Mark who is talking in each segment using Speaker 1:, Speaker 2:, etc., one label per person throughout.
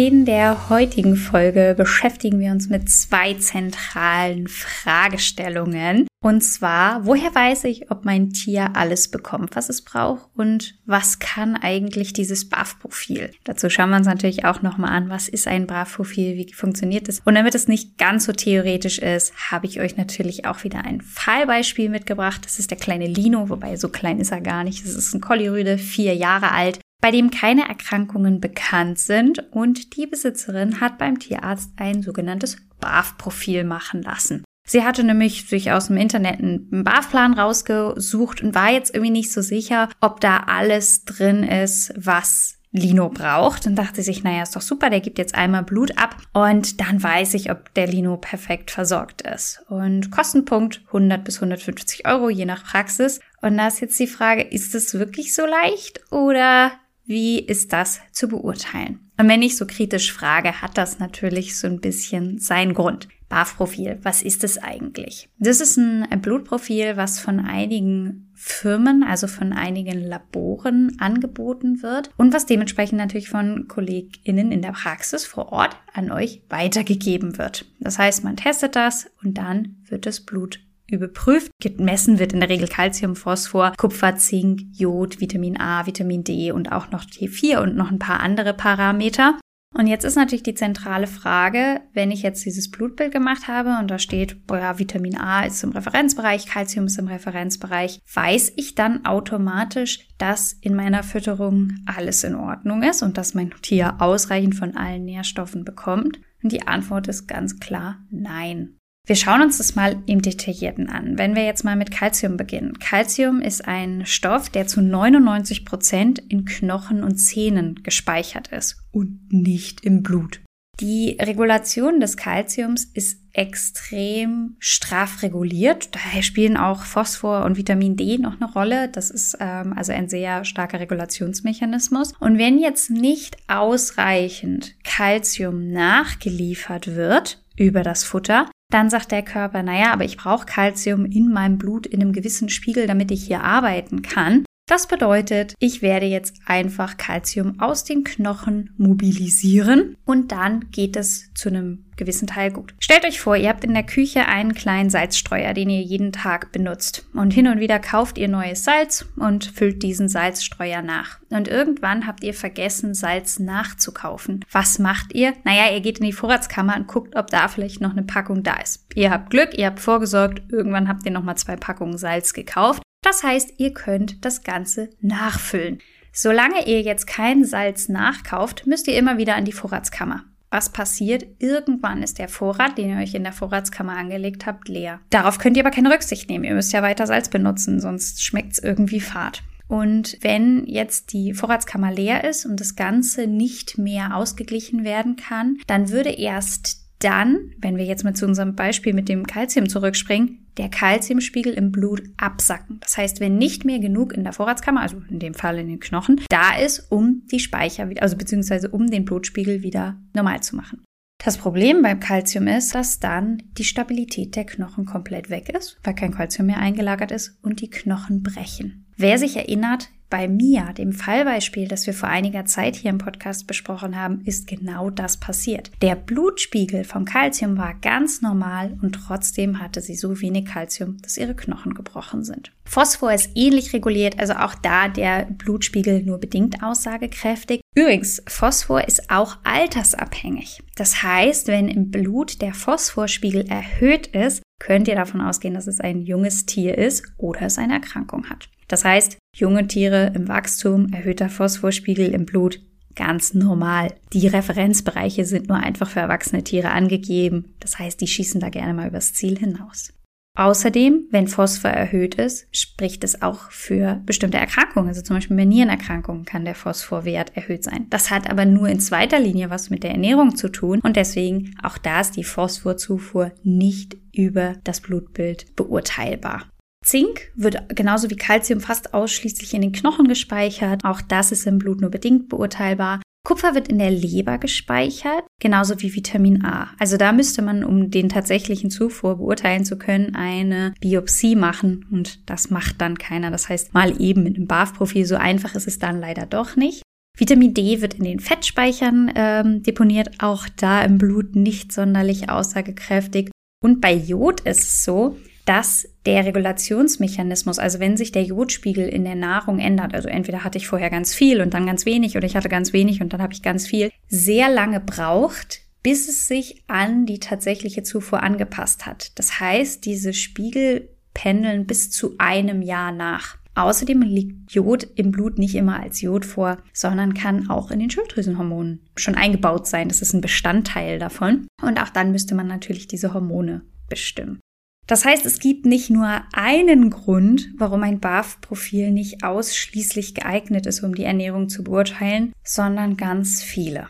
Speaker 1: In der heutigen Folge beschäftigen wir uns mit zwei zentralen Fragestellungen. Und zwar, woher weiß ich, ob mein Tier alles bekommt, was es braucht und was kann eigentlich dieses BAF-Profil? Dazu schauen wir uns natürlich auch nochmal an, was ist ein BAF-Profil, wie funktioniert es? Und damit es nicht ganz so theoretisch ist, habe ich euch natürlich auch wieder ein Fallbeispiel mitgebracht. Das ist der kleine Lino, wobei so klein ist er gar nicht. Das ist ein Kollirüde, vier Jahre alt bei dem keine Erkrankungen bekannt sind und die Besitzerin hat beim Tierarzt ein sogenanntes BAF-Profil machen lassen. Sie hatte nämlich sich aus dem Internet einen BAF-Plan rausgesucht und war jetzt irgendwie nicht so sicher, ob da alles drin ist, was Lino braucht. Dann dachte sich, naja, ist doch super, der gibt jetzt einmal Blut ab und dann weiß ich, ob der Lino perfekt versorgt ist. Und Kostenpunkt 100 bis 150 Euro, je nach Praxis. Und da ist jetzt die Frage, ist es wirklich so leicht oder wie ist das zu beurteilen? Und wenn ich so kritisch frage, hat das natürlich so ein bisschen seinen Grund. BAF-Profil, was ist es eigentlich? Das ist ein Blutprofil, was von einigen Firmen, also von einigen Laboren angeboten wird und was dementsprechend natürlich von KollegInnen in der Praxis vor Ort an euch weitergegeben wird. Das heißt, man testet das und dann wird das Blut überprüft. Gemessen wird in der Regel Calcium, Phosphor, Kupfer, Zink, Jod, Vitamin A, Vitamin D und auch noch T4 und noch ein paar andere Parameter. Und jetzt ist natürlich die zentrale Frage, wenn ich jetzt dieses Blutbild gemacht habe und da steht, boah, Vitamin A ist im Referenzbereich, Calcium ist im Referenzbereich, weiß ich dann automatisch, dass in meiner Fütterung alles in Ordnung ist und dass mein Tier ausreichend von allen Nährstoffen bekommt? Und die Antwort ist ganz klar nein. Wir schauen uns das mal im Detaillierten an. Wenn wir jetzt mal mit Calcium beginnen. Calcium ist ein Stoff, der zu 99 Prozent in Knochen und Zähnen gespeichert ist und nicht im Blut. Die Regulation des Calciums ist extrem straff reguliert. Daher spielen auch Phosphor und Vitamin D noch eine Rolle. Das ist ähm, also ein sehr starker Regulationsmechanismus. Und wenn jetzt nicht ausreichend Calcium nachgeliefert wird über das Futter, dann sagt der Körper, naja, aber ich brauche Kalzium in meinem Blut in einem gewissen Spiegel, damit ich hier arbeiten kann. Das bedeutet, ich werde jetzt einfach Kalzium aus den Knochen mobilisieren und dann geht es zu einem gewissen Teil gut. Stellt euch vor, ihr habt in der Küche einen kleinen Salzstreuer, den ihr jeden Tag benutzt. Und hin und wieder kauft ihr neues Salz und füllt diesen Salzstreuer nach. Und irgendwann habt ihr vergessen, Salz nachzukaufen. Was macht ihr? Naja, ihr geht in die Vorratskammer und guckt, ob da vielleicht noch eine Packung da ist. Ihr habt Glück, ihr habt vorgesorgt, irgendwann habt ihr nochmal zwei Packungen Salz gekauft. Das heißt, ihr könnt das Ganze nachfüllen. Solange ihr jetzt kein Salz nachkauft, müsst ihr immer wieder an die Vorratskammer. Was passiert? Irgendwann ist der Vorrat, den ihr euch in der Vorratskammer angelegt habt, leer. Darauf könnt ihr aber keine Rücksicht nehmen. Ihr müsst ja weiter Salz benutzen, sonst schmeckt es irgendwie fad. Und wenn jetzt die Vorratskammer leer ist und das Ganze nicht mehr ausgeglichen werden kann, dann würde erst dann, wenn wir jetzt mal zu unserem Beispiel mit dem Kalzium zurückspringen, der Kalziumspiegel im Blut absacken. Das heißt, wenn nicht mehr genug in der Vorratskammer, also in dem Fall in den Knochen, da ist, um die Speicher wieder, also beziehungsweise um den Blutspiegel wieder normal zu machen. Das Problem beim Kalzium ist, dass dann die Stabilität der Knochen komplett weg ist, weil kein Kalzium mehr eingelagert ist und die Knochen brechen. Wer sich erinnert, bei Mia, dem Fallbeispiel, das wir vor einiger Zeit hier im Podcast besprochen haben, ist genau das passiert. Der Blutspiegel vom Kalzium war ganz normal und trotzdem hatte sie so wenig Kalzium, dass ihre Knochen gebrochen sind. Phosphor ist ähnlich reguliert, also auch da der Blutspiegel nur bedingt aussagekräftig. Übrigens, Phosphor ist auch altersabhängig. Das heißt, wenn im Blut der Phosphorspiegel erhöht ist, könnt ihr davon ausgehen, dass es ein junges Tier ist oder es eine Erkrankung hat. Das heißt, junge Tiere im Wachstum, erhöhter Phosphorspiegel im Blut, ganz normal. Die Referenzbereiche sind nur einfach für erwachsene Tiere angegeben. Das heißt, die schießen da gerne mal übers Ziel hinaus. Außerdem, wenn Phosphor erhöht ist, spricht es auch für bestimmte Erkrankungen. Also zum Beispiel bei Nierenerkrankungen kann der Phosphorwert erhöht sein. Das hat aber nur in zweiter Linie was mit der Ernährung zu tun und deswegen auch da ist die Phosphorzufuhr nicht über das Blutbild beurteilbar. Zink wird genauso wie Calcium fast ausschließlich in den Knochen gespeichert. Auch das ist im Blut nur bedingt beurteilbar. Kupfer wird in der Leber gespeichert, genauso wie Vitamin A. Also da müsste man, um den tatsächlichen Zufuhr beurteilen zu können, eine Biopsie machen und das macht dann keiner. Das heißt, mal eben mit einem BAF-Profil, so einfach ist es dann leider doch nicht. Vitamin D wird in den Fettspeichern ähm, deponiert, auch da im Blut nicht sonderlich aussagekräftig. Und bei Jod ist es so, dass der Regulationsmechanismus, also wenn sich der Jodspiegel in der Nahrung ändert, also entweder hatte ich vorher ganz viel und dann ganz wenig oder ich hatte ganz wenig und dann habe ich ganz viel, sehr lange braucht, bis es sich an die tatsächliche Zufuhr angepasst hat. Das heißt, diese Spiegel pendeln bis zu einem Jahr nach. Außerdem liegt Jod im Blut nicht immer als Jod vor, sondern kann auch in den Schilddrüsenhormonen schon eingebaut sein. Das ist ein Bestandteil davon. Und auch dann müsste man natürlich diese Hormone bestimmen. Das heißt, es gibt nicht nur einen Grund, warum ein BAF-Profil nicht ausschließlich geeignet ist, um die Ernährung zu beurteilen, sondern ganz viele.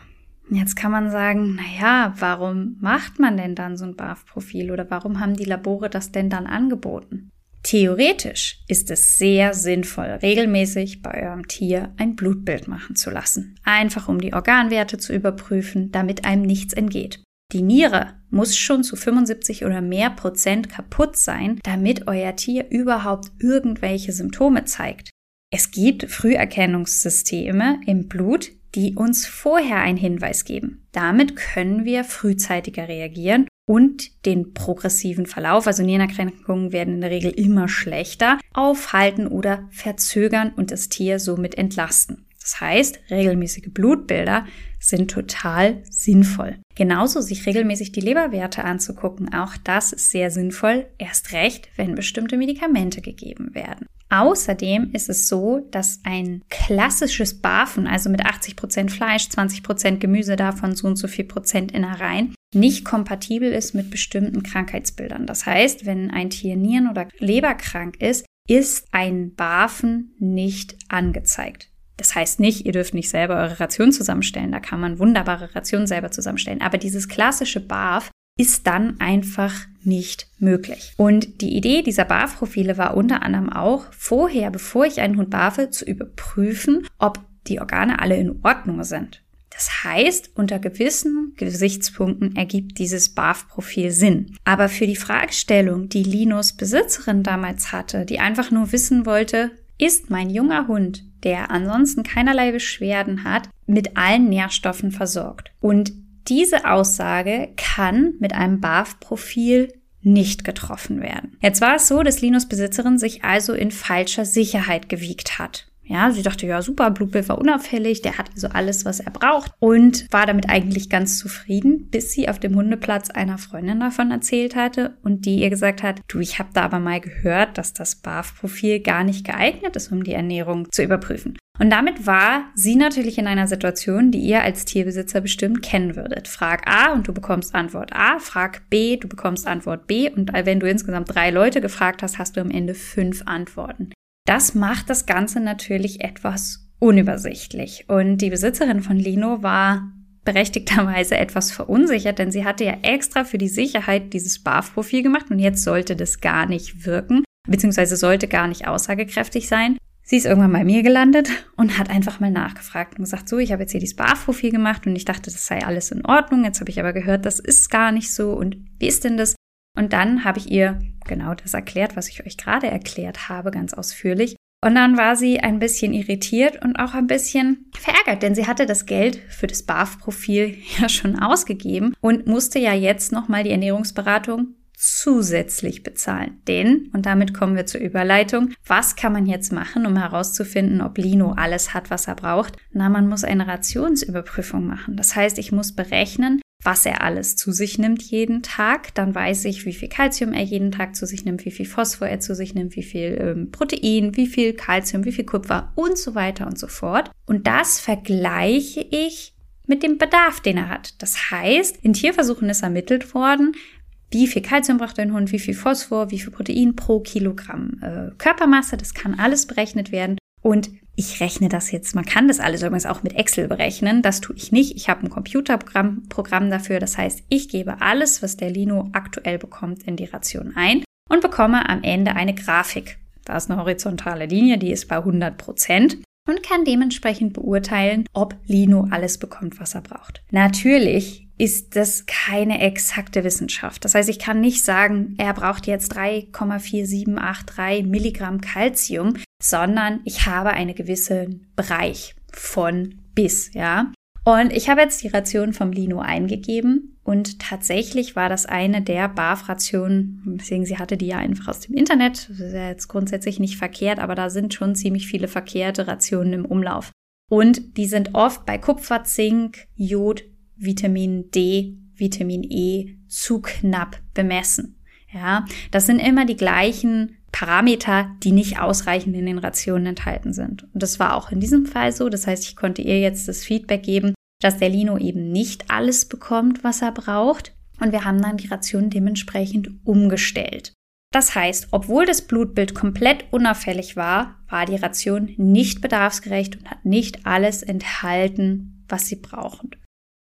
Speaker 1: Jetzt kann man sagen, na ja, warum macht man denn dann so ein BAF-Profil oder warum haben die Labore das denn dann angeboten? Theoretisch ist es sehr sinnvoll, regelmäßig bei eurem Tier ein Blutbild machen zu lassen. Einfach um die Organwerte zu überprüfen, damit einem nichts entgeht. Die Niere muss schon zu 75 oder mehr Prozent kaputt sein, damit euer Tier überhaupt irgendwelche Symptome zeigt. Es gibt Früherkennungssysteme im Blut, die uns vorher einen Hinweis geben. Damit können wir frühzeitiger reagieren und den progressiven Verlauf, also Nierenerkrankungen werden in der Regel immer schlechter, aufhalten oder verzögern und das Tier somit entlasten. Das heißt, regelmäßige Blutbilder sind total sinnvoll. Genauso sich regelmäßig die Leberwerte anzugucken, auch das ist sehr sinnvoll, erst recht, wenn bestimmte Medikamente gegeben werden. Außerdem ist es so, dass ein klassisches Barfen, also mit 80 Prozent Fleisch, 20 Prozent Gemüse davon, so und so viel Prozent Innereien, nicht kompatibel ist mit bestimmten Krankheitsbildern. Das heißt, wenn ein Tier Nieren- oder Leberkrank ist, ist ein Barfen nicht angezeigt. Das heißt nicht, ihr dürft nicht selber eure Ration zusammenstellen. Da kann man wunderbare Rationen selber zusammenstellen. Aber dieses klassische BAF ist dann einfach nicht möglich. Und die Idee dieser BAF-Profile war unter anderem auch, vorher, bevor ich einen Hund barfe, zu überprüfen, ob die Organe alle in Ordnung sind. Das heißt, unter gewissen Gesichtspunkten ergibt dieses BAF-Profil Sinn. Aber für die Fragestellung, die Linus Besitzerin damals hatte, die einfach nur wissen wollte, ist mein junger Hund, der ansonsten keinerlei Beschwerden hat, mit allen Nährstoffen versorgt. Und diese Aussage kann mit einem BAF-Profil nicht getroffen werden. Jetzt war es so, dass Linus Besitzerin sich also in falscher Sicherheit gewiegt hat. Ja, sie dachte, ja, super, Bluebill war unauffällig, der hat also alles, was er braucht und war damit eigentlich ganz zufrieden, bis sie auf dem Hundeplatz einer Freundin davon erzählt hatte und die ihr gesagt hat, du, ich habe da aber mal gehört, dass das BAF-Profil gar nicht geeignet ist, um die Ernährung zu überprüfen. Und damit war sie natürlich in einer Situation, die ihr als Tierbesitzer bestimmt kennen würdet. Frag A und du bekommst Antwort A, frag B, du bekommst Antwort B und wenn du insgesamt drei Leute gefragt hast, hast du am Ende fünf Antworten. Das macht das Ganze natürlich etwas unübersichtlich. Und die Besitzerin von Lino war berechtigterweise etwas verunsichert, denn sie hatte ja extra für die Sicherheit dieses BAF-Profil gemacht und jetzt sollte das gar nicht wirken, beziehungsweise sollte gar nicht aussagekräftig sein. Sie ist irgendwann bei mir gelandet und hat einfach mal nachgefragt und gesagt, so, ich habe jetzt hier dieses BAF-Profil gemacht und ich dachte, das sei alles in Ordnung. Jetzt habe ich aber gehört, das ist gar nicht so und wie ist denn das? Und dann habe ich ihr genau das erklärt, was ich euch gerade erklärt habe, ganz ausführlich. Und dann war sie ein bisschen irritiert und auch ein bisschen verärgert, denn sie hatte das Geld für das BAF-Profil ja schon ausgegeben und musste ja jetzt nochmal die Ernährungsberatung zusätzlich bezahlen. Denn, und damit kommen wir zur Überleitung, was kann man jetzt machen, um herauszufinden, ob Lino alles hat, was er braucht? Na, man muss eine Rationsüberprüfung machen. Das heißt, ich muss berechnen, was er alles zu sich nimmt jeden Tag. Dann weiß ich, wie viel Kalzium er jeden Tag zu sich nimmt, wie viel Phosphor er zu sich nimmt, wie viel ähm, Protein, wie viel Kalzium, wie viel Kupfer und so weiter und so fort. Und das vergleiche ich mit dem Bedarf, den er hat. Das heißt, in Tierversuchen ist ermittelt worden, wie viel Kalzium braucht ein Hund, wie viel Phosphor, wie viel Protein pro Kilogramm äh, Körpermasse. Das kann alles berechnet werden. Und ich rechne das jetzt, man kann das alles übrigens auch mit Excel berechnen. Das tue ich nicht. Ich habe ein Computerprogramm Programm dafür. Das heißt, ich gebe alles, was der Lino aktuell bekommt, in die Ration ein und bekomme am Ende eine Grafik. Da ist eine horizontale Linie, die ist bei 100 Prozent. Und kann dementsprechend beurteilen, ob Lino alles bekommt, was er braucht. Natürlich ist das keine exakte Wissenschaft. Das heißt, ich kann nicht sagen, er braucht jetzt 3,4783 Milligramm Calcium, sondern ich habe einen gewissen Bereich von bis, ja. Und ich habe jetzt die Ration vom Lino eingegeben und tatsächlich war das eine der BAF-Rationen, deswegen sie hatte die ja einfach aus dem Internet, das ist ja jetzt grundsätzlich nicht verkehrt, aber da sind schon ziemlich viele verkehrte Rationen im Umlauf. Und die sind oft bei Kupfer, Zink, Jod, Vitamin D, Vitamin E zu knapp bemessen. Ja, das sind immer die gleichen Parameter, die nicht ausreichend in den Rationen enthalten sind. Und das war auch in diesem Fall so. Das heißt, ich konnte ihr jetzt das Feedback geben, dass der Lino eben nicht alles bekommt, was er braucht. Und wir haben dann die Ration dementsprechend umgestellt. Das heißt, obwohl das Blutbild komplett unauffällig war, war die Ration nicht bedarfsgerecht und hat nicht alles enthalten, was sie brauchen.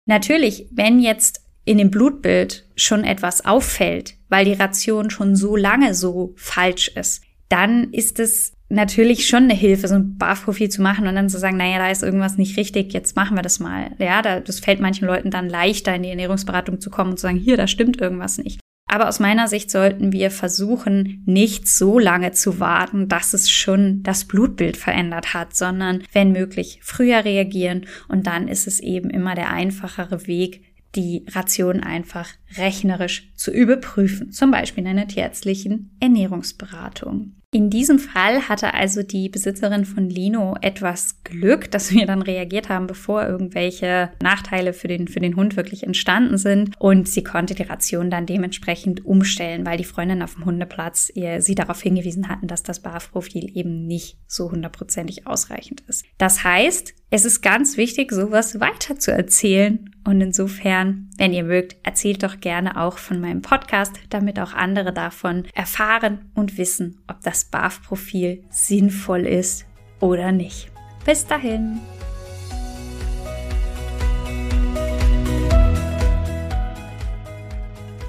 Speaker 1: Natürlich, wenn jetzt in dem Blutbild schon etwas auffällt, weil die Ration schon so lange so falsch ist, dann ist es natürlich schon eine Hilfe, so ein BAF-Profil zu machen und dann zu sagen, naja, da ist irgendwas nicht richtig, jetzt machen wir das mal. Ja, da, das fällt manchen Leuten dann leichter, in die Ernährungsberatung zu kommen und zu sagen, hier, da stimmt irgendwas nicht. Aber aus meiner Sicht sollten wir versuchen, nicht so lange zu warten, dass es schon das Blutbild verändert hat, sondern wenn möglich früher reagieren und dann ist es eben immer der einfachere Weg, die Ration einfach rechnerisch zu überprüfen, zum Beispiel in einer tierärztlichen Ernährungsberatung. In diesem Fall hatte also die Besitzerin von Lino etwas Glück, dass wir dann reagiert haben, bevor irgendwelche Nachteile für den, für den Hund wirklich entstanden sind. Und sie konnte die Ration dann dementsprechend umstellen, weil die Freundin auf dem Hundeplatz ihr, sie darauf hingewiesen hatten, dass das BAF-Profil eben nicht so hundertprozentig ausreichend ist. Das heißt, es ist ganz wichtig, sowas weiter zu erzählen. Und insofern, wenn ihr mögt, erzählt doch gerne auch von meinem Podcast, damit auch andere davon erfahren und wissen, ob das BAF-Profil sinnvoll ist oder nicht. Bis dahin.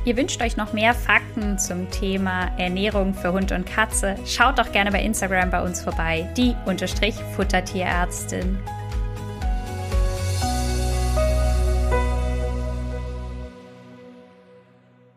Speaker 1: Ihr wünscht euch noch mehr Fakten zum Thema Ernährung für Hund und Katze? Schaut doch gerne bei Instagram bei uns vorbei, die Unterstrich Futtertierärztin.